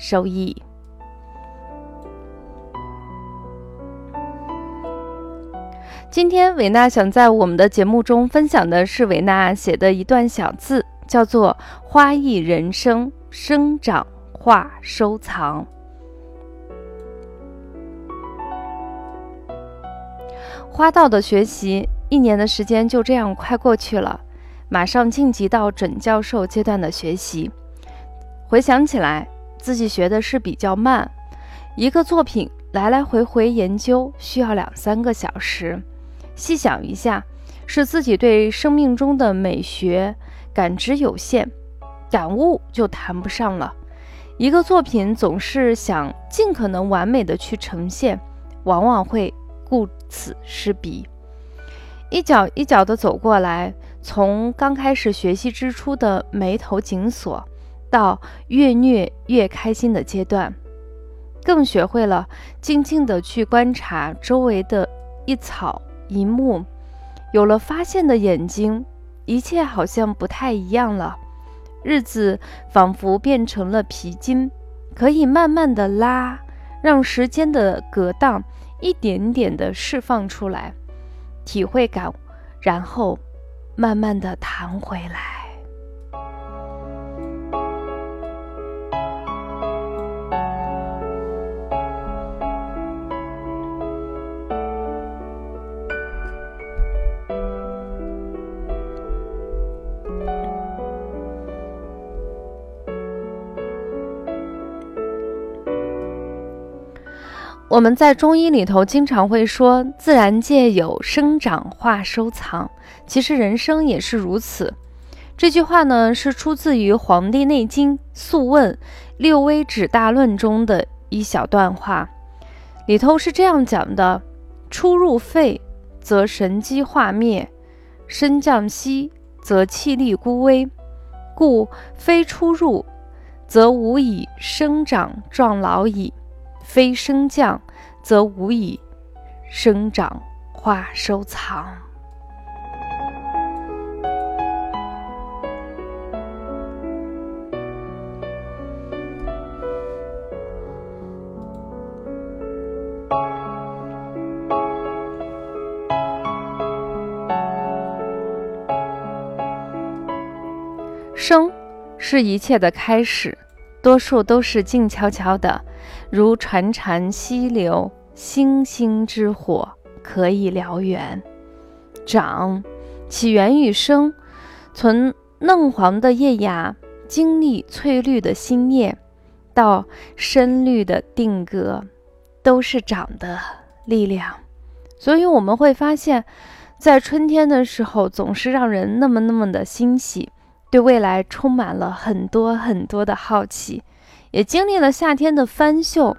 收益。今天伟娜想在我们的节目中分享的是伟娜写的一段小字，叫做“花艺人生，生长化收藏”。花道的学习，一年的时间就这样快过去了，马上晋级到准教授阶段的学习。回想起来。自己学的是比较慢，一个作品来来回回研究需要两三个小时。细想一下，是自己对生命中的美学感知有限，感悟就谈不上了。一个作品总是想尽可能完美的去呈现，往往会顾此失彼，一脚一脚的走过来，从刚开始学习之初的眉头紧锁。到越虐越开心的阶段，更学会了静静的去观察周围的一草一木，有了发现的眼睛，一切好像不太一样了。日子仿佛变成了皮筋，可以慢慢的拉，让时间的隔档一点点的释放出来，体会感，然后慢慢的弹回来。我们在中医里头经常会说，自然界有生长化收藏，其实人生也是如此。这句话呢，是出自于《黄帝内经·素问·六微指大论》中的一小段话，里头是这样讲的：出入肺，则神机化灭；升降息，则气力孤微。故非出入，则无以生长壮老矣。非升降，则无以生长化收藏。生是一切的开始，多数都是静悄悄的。如潺潺溪流，星星之火可以燎原。长起源于生，从嫩黄的叶芽经历翠绿的新叶，到深绿的定格，都是长的力量。所以我们会发现，在春天的时候，总是让人那么那么的欣喜，对未来充满了很多很多的好奇。也经历了夏天的翻秀，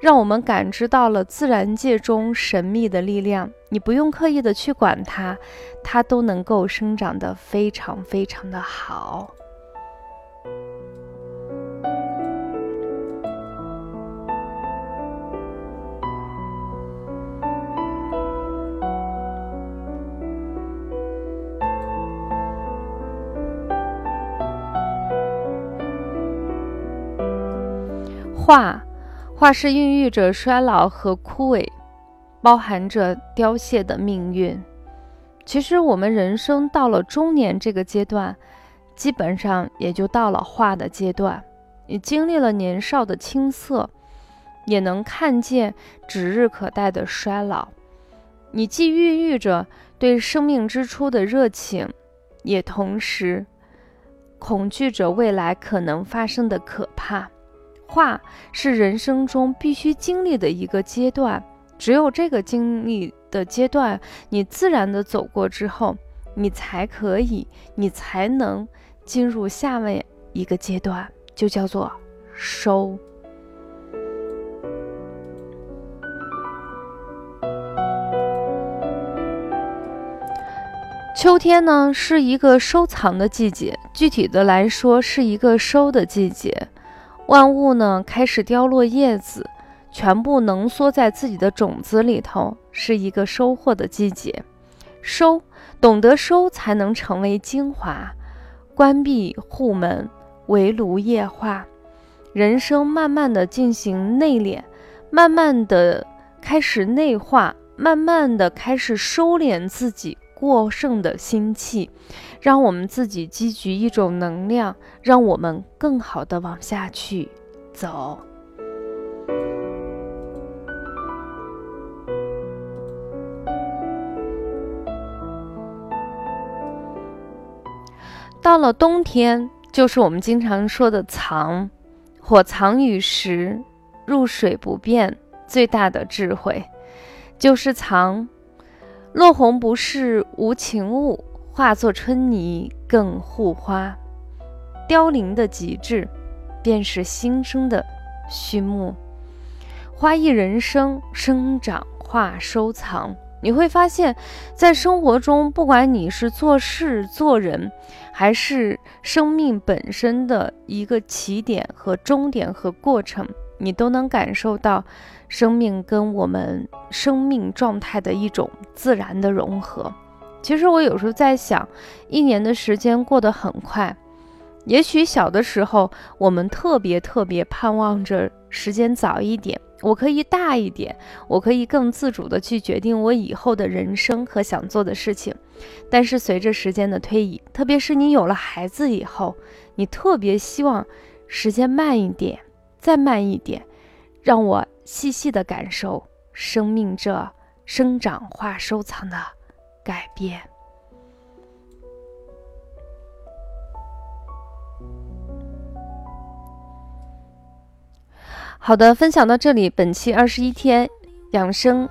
让我们感知到了自然界中神秘的力量。你不用刻意的去管它，它都能够生长得非常非常的好。化，化是孕育着衰老和枯萎，包含着凋谢的命运。其实我们人生到了中年这个阶段，基本上也就到了化的阶段。你经历了年少的青涩，也能看见指日可待的衰老。你既孕育着对生命之初的热情，也同时恐惧着未来可能发生的可怕。化是人生中必须经历的一个阶段。只有这个经历的阶段，你自然的走过之后，你才可以，你才能进入下面一个阶段，就叫做收。秋天呢是一个收藏的季节，具体的来说是一个收的季节。万物呢，开始凋落叶子，全部浓缩在自己的种子里头，是一个收获的季节。收，懂得收，才能成为精华。关闭户门，围炉夜话。人生慢慢的进行内敛，慢慢的开始内化，慢慢的开始收敛自己过剩的心气，让我们自己积聚一种能量，让我们更好的往下去走。到了冬天，就是我们经常说的藏。火藏于石，入水不变。最大的智慧就是藏。落红不是无情物，化作春泥更护花。凋零的极致，便是新生的序幕。花一人生，生长化收藏。你会发现，在生活中，不管你是做事做人，还是生命本身的一个起点和终点和过程，你都能感受到生命跟我们生命状态的一种自然的融合。其实我有时候在想，一年的时间过得很快，也许小的时候我们特别特别盼望着时间早一点。我可以大一点，我可以更自主的去决定我以后的人生和想做的事情。但是随着时间的推移，特别是你有了孩子以后，你特别希望时间慢一点，再慢一点，让我细细的感受生命这生长化收藏的改变。好的，分享到这里，本期二十一天养生、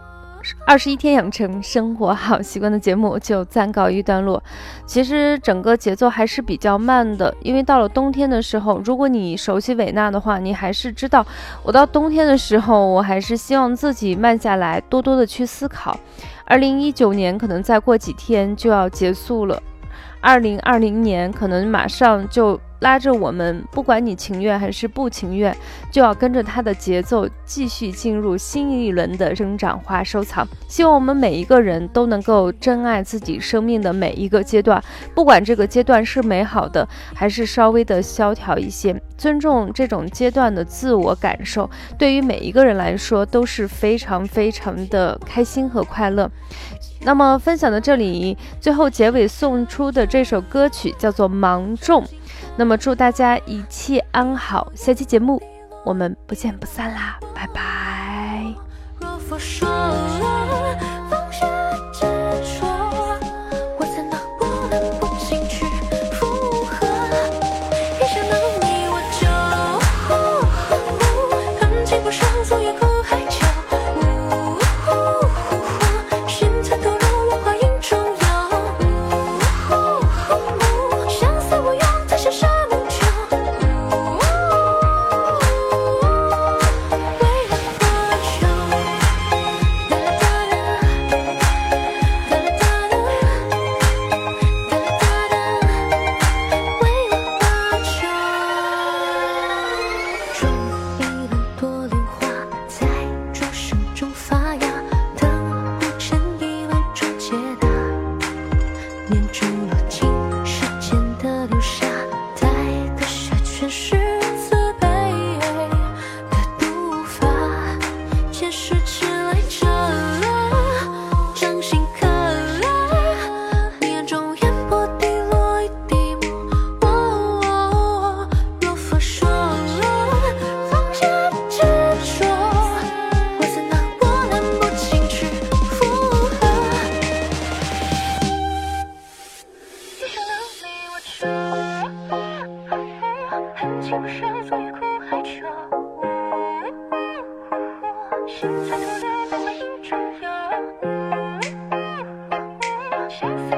二十一天养成生活好习惯的节目就暂告一段落。其实整个节奏还是比较慢的，因为到了冬天的时候，如果你熟悉韦娜的话，你还是知道，我到冬天的时候，我还是希望自己慢下来，多多的去思考。二零一九年可能再过几天就要结束了，二零二零年可能马上就。拉着我们，不管你情愿还是不情愿，就要跟着它的节奏继续进入新一轮的生长化收藏。希望我们每一个人都能够珍爱自己生命的每一个阶段，不管这个阶段是美好的，还是稍微的萧条一些，尊重这种阶段的自我感受，对于每一个人来说都是非常非常的开心和快乐。那么分享到这里，最后结尾送出的这首歌曲叫做《芒种》。那么祝大家一切安好，下期节目我们不见不散啦，拜拜。Shall